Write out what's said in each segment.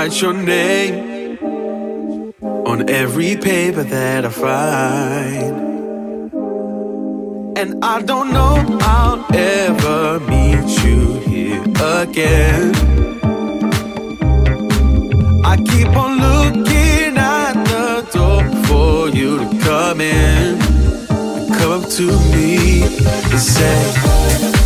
Write your name on every paper that I find. And I don't know I'll ever meet you here again. I keep on looking at the door for you to come in, come up to me and say,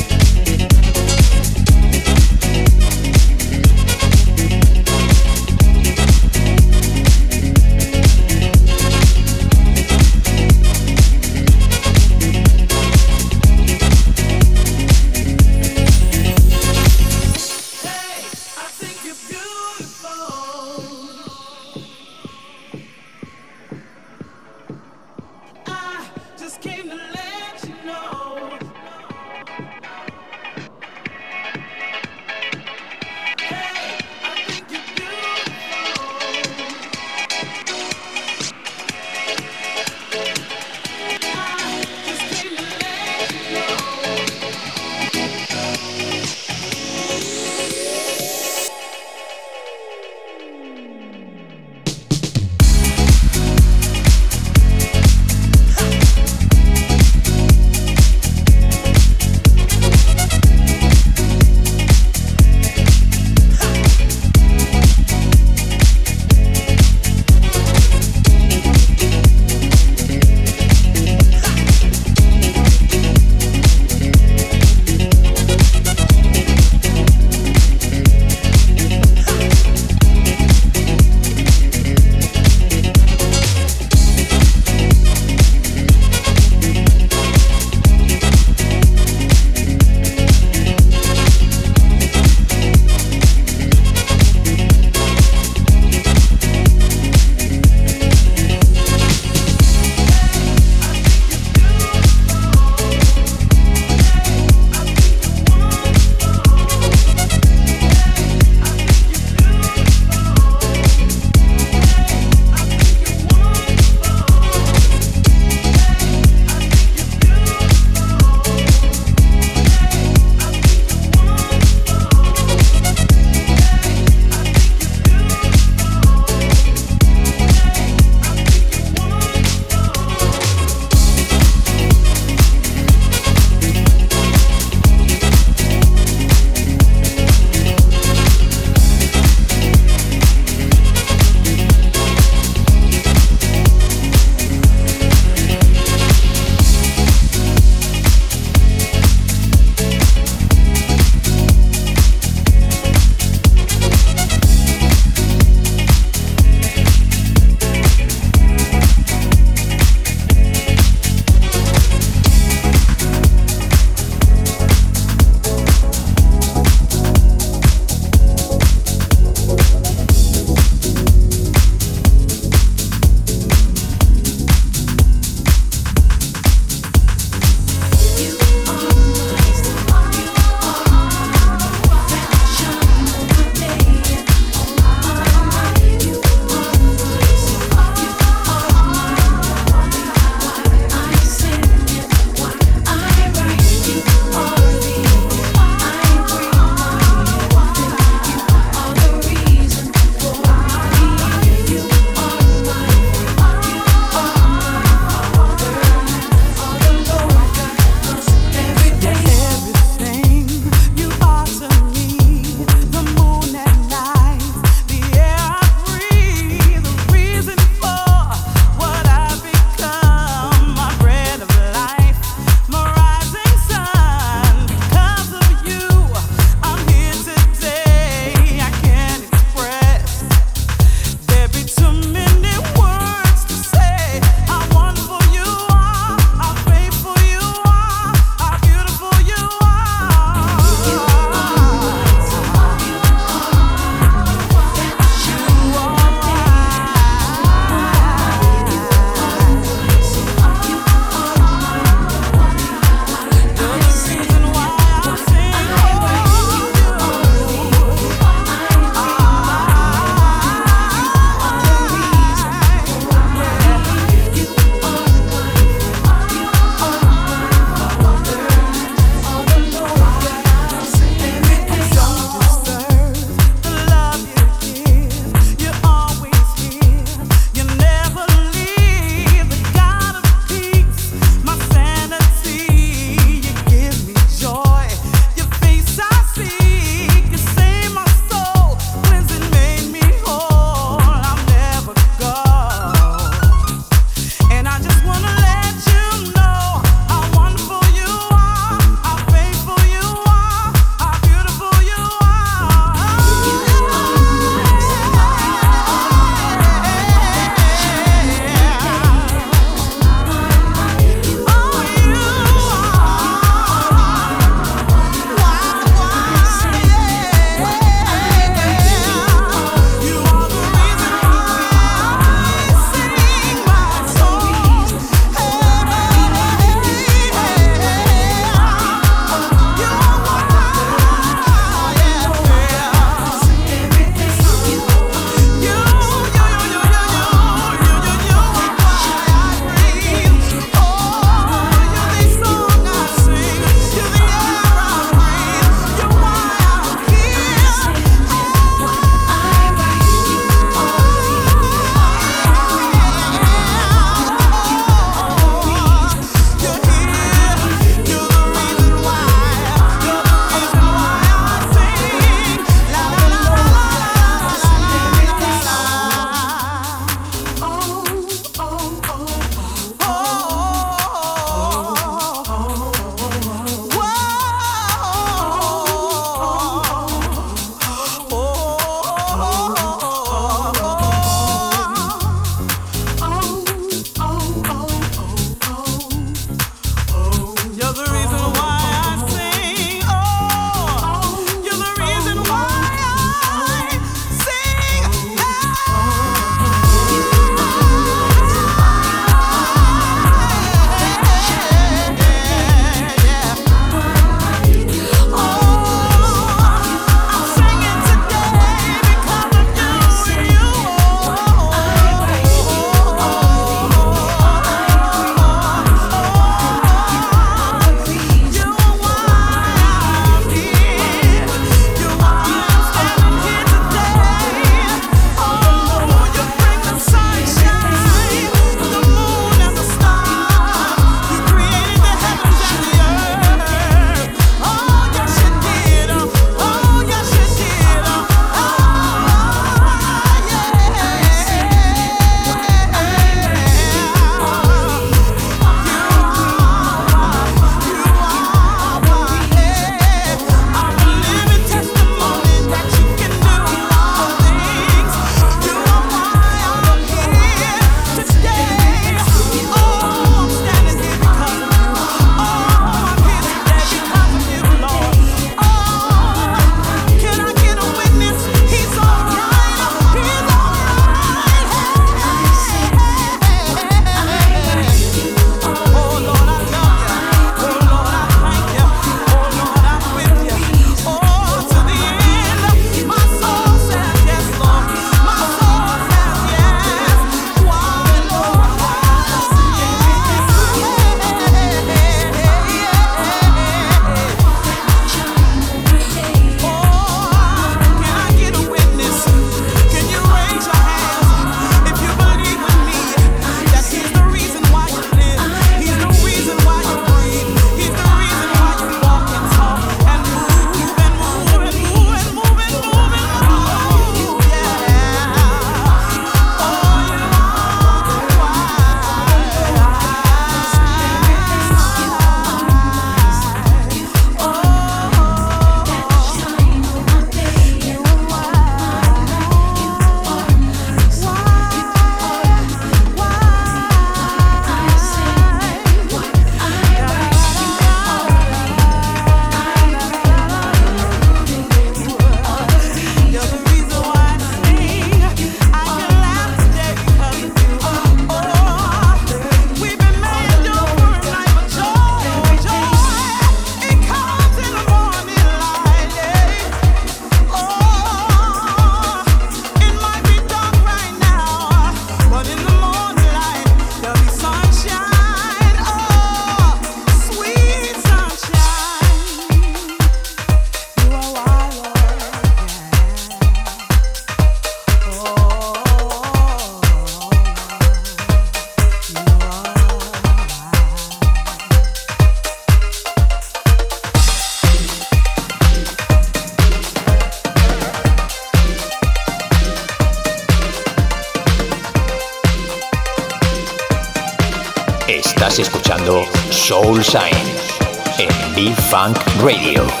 Radio.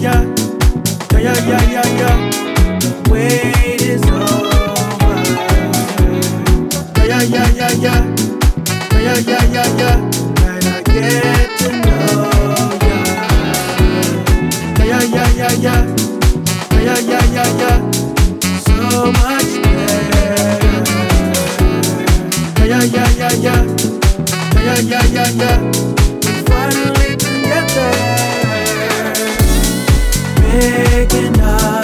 yeah, yeah, yeah, yeah. yeah. The wait is over. Yeah, yeah, yeah, yeah, yeah. Yeah, yeah, yeah, yeah, yeah. Can I get to know ya? Yeah, yeah, yeah, yeah, yeah. Yeah, yeah, yeah, yeah, yeah. So much better. Yeah, yeah, yeah, yeah, yeah. Yeah, yeah, yeah, yeah, yeah. We're finally together taking up.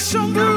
兄弟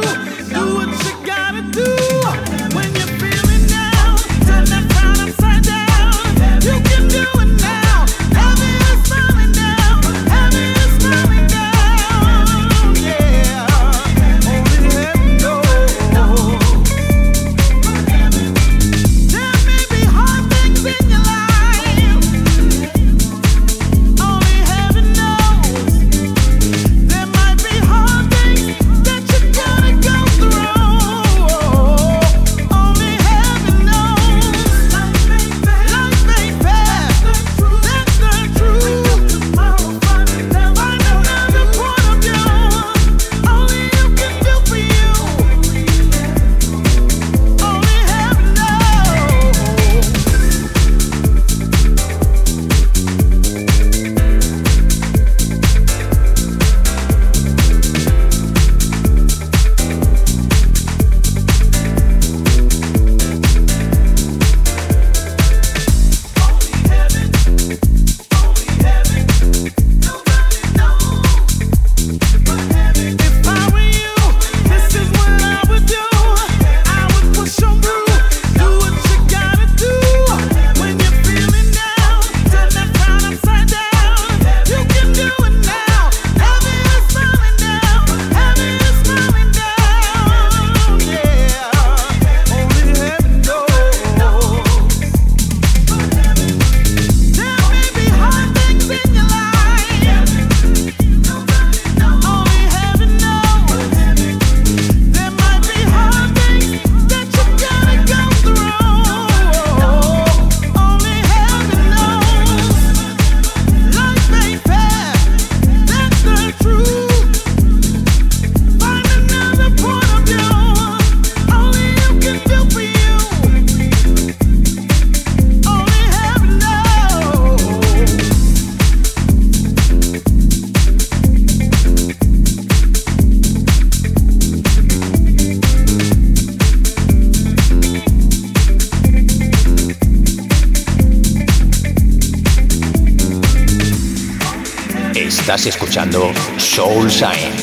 Estás escuchando Soul Sign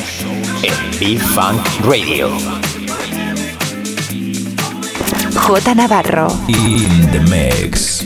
en B-Funk Radio. J Navarro. In the mix.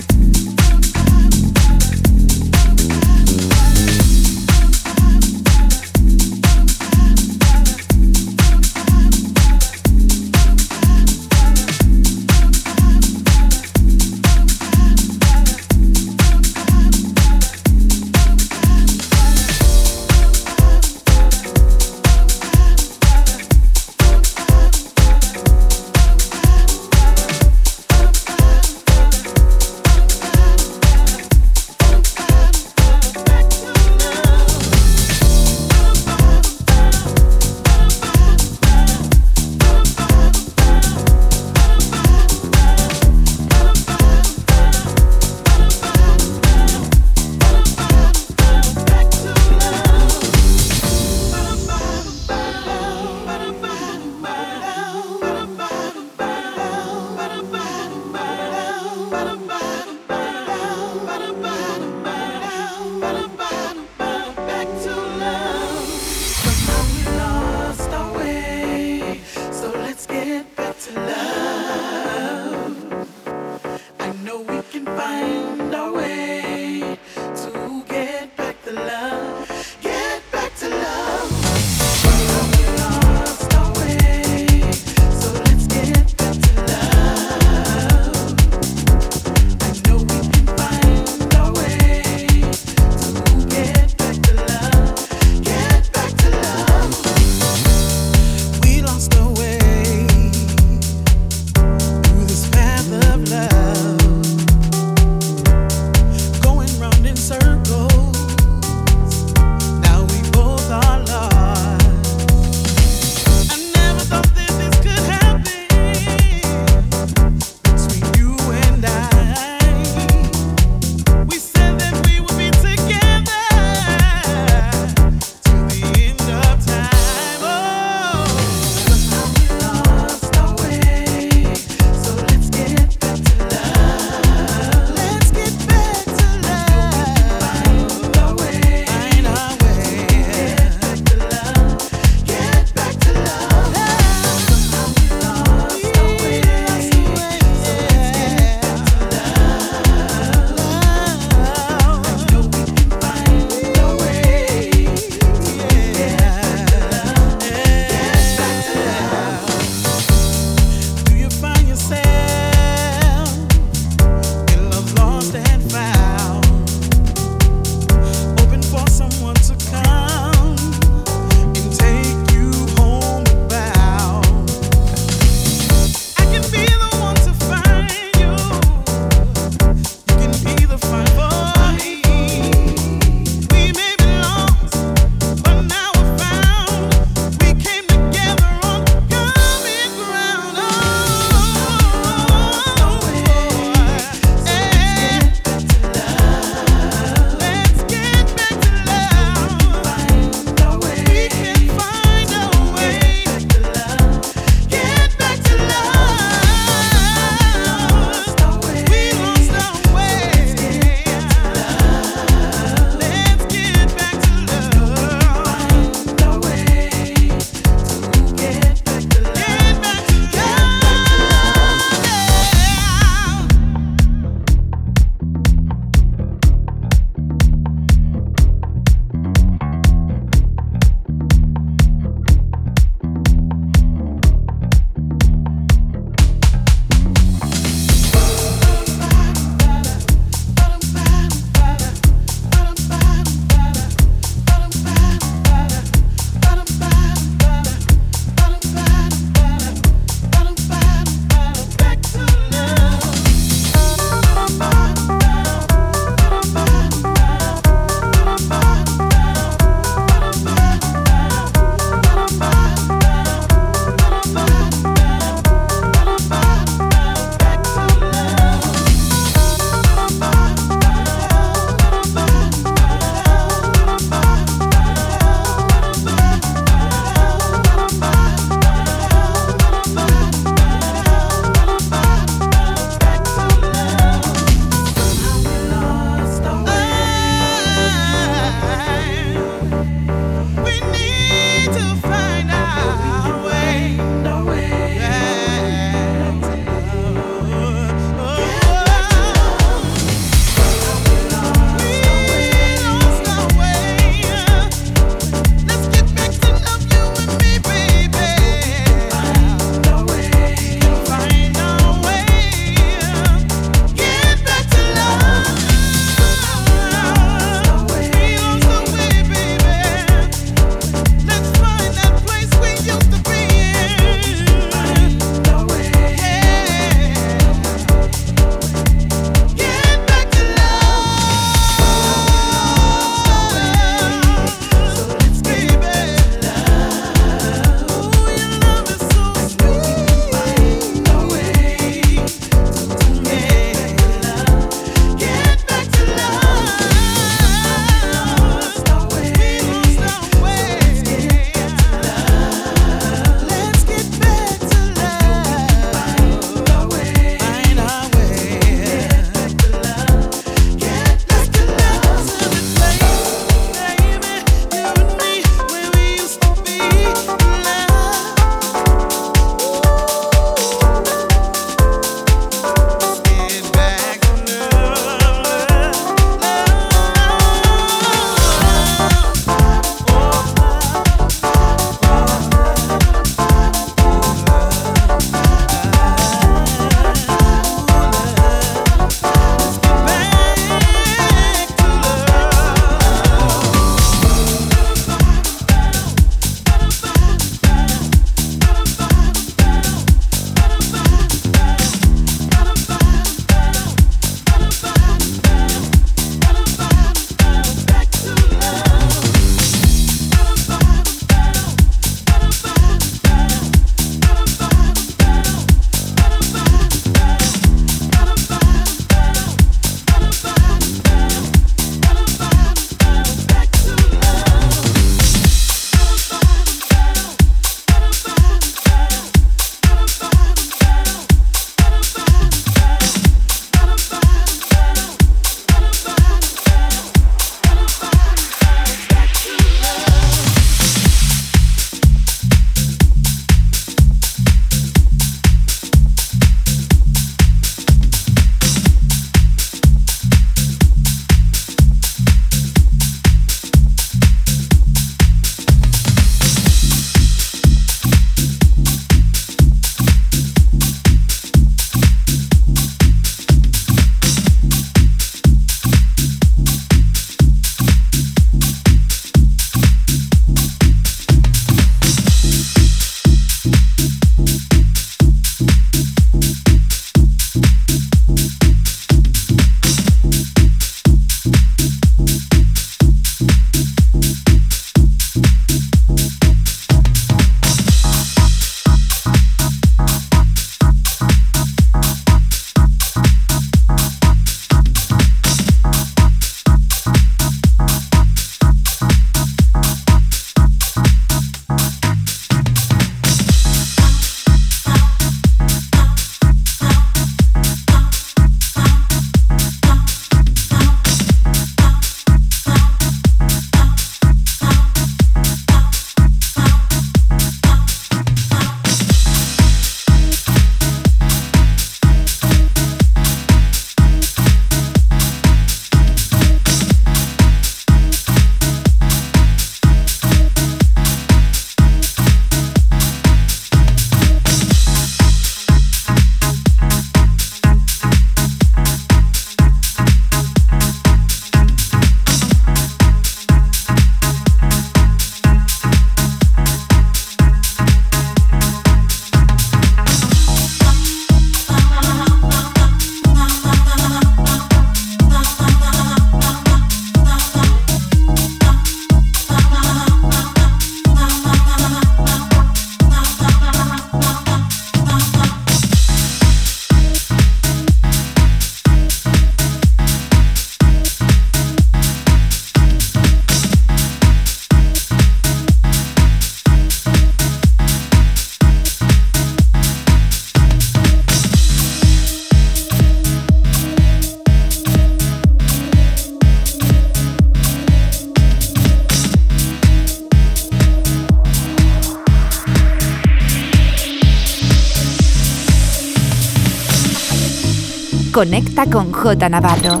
Con J Navarro.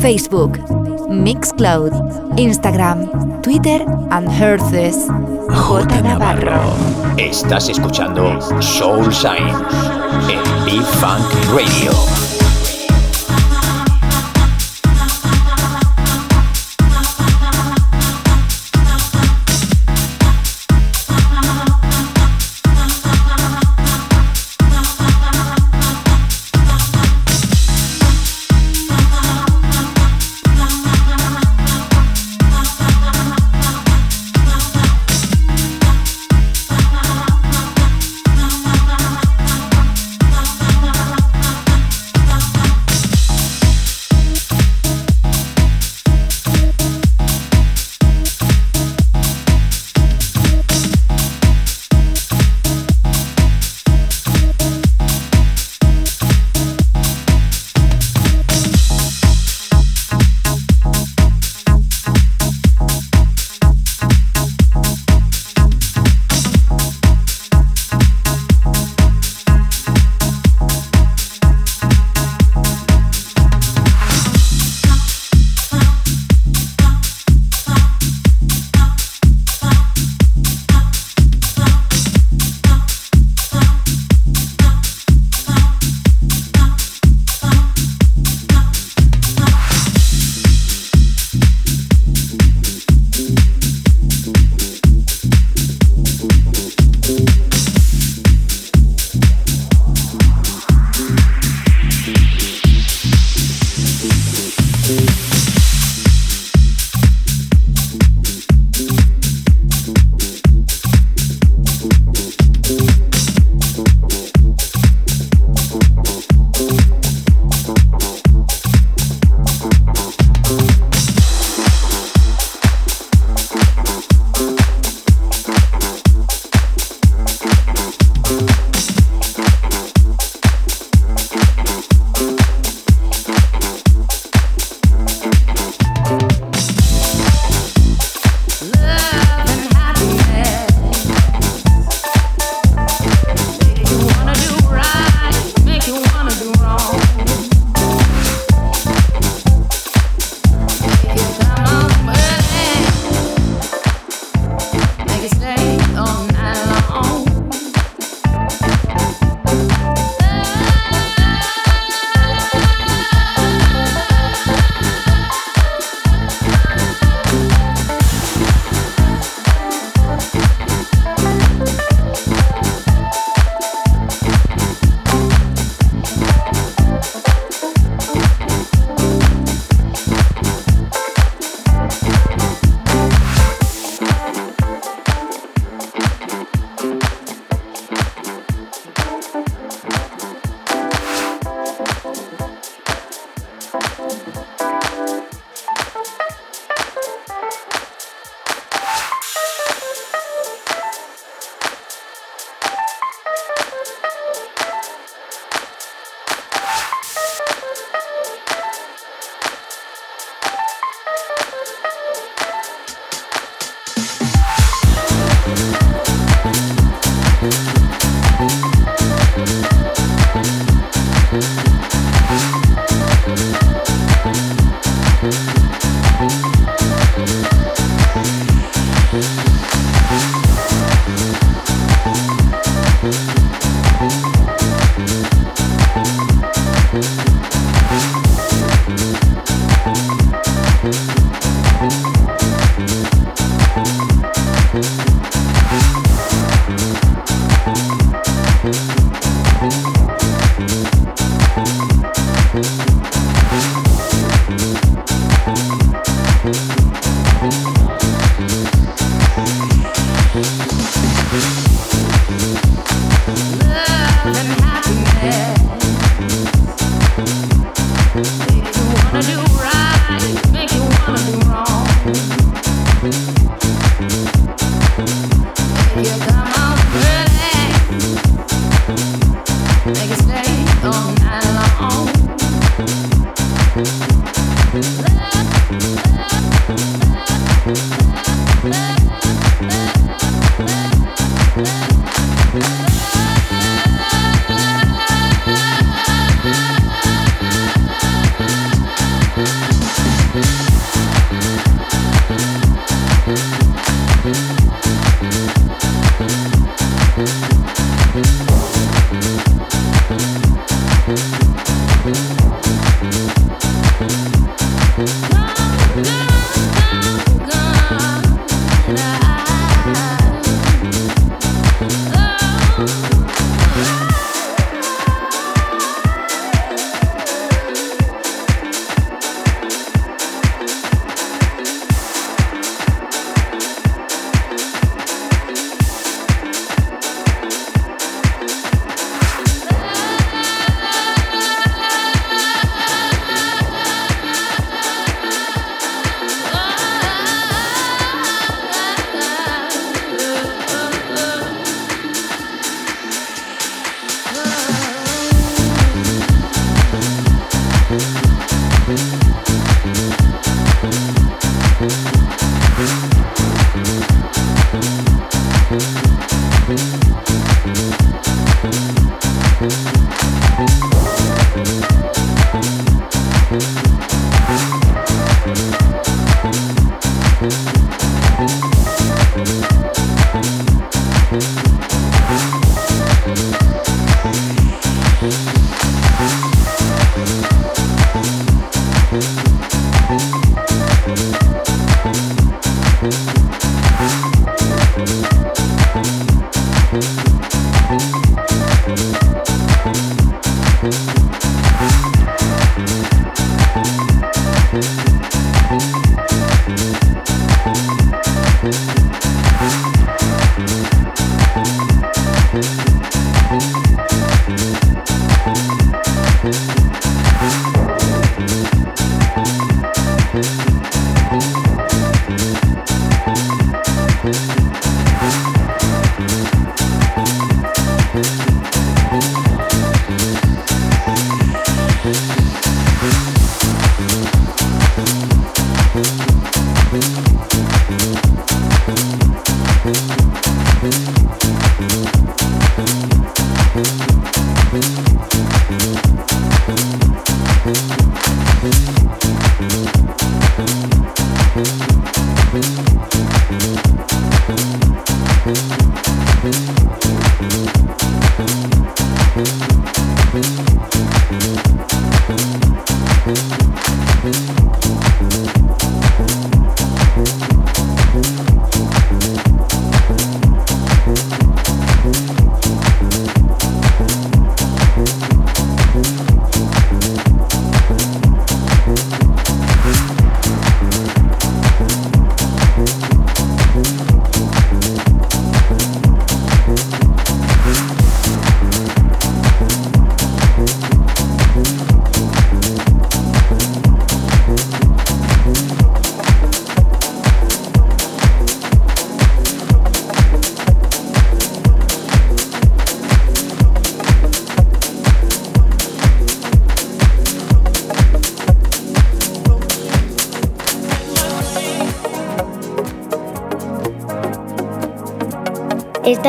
Facebook, Mixcloud, Instagram, Twitter and Herces. J Navarro. Estás escuchando Soul Sign en B-Funk Radio.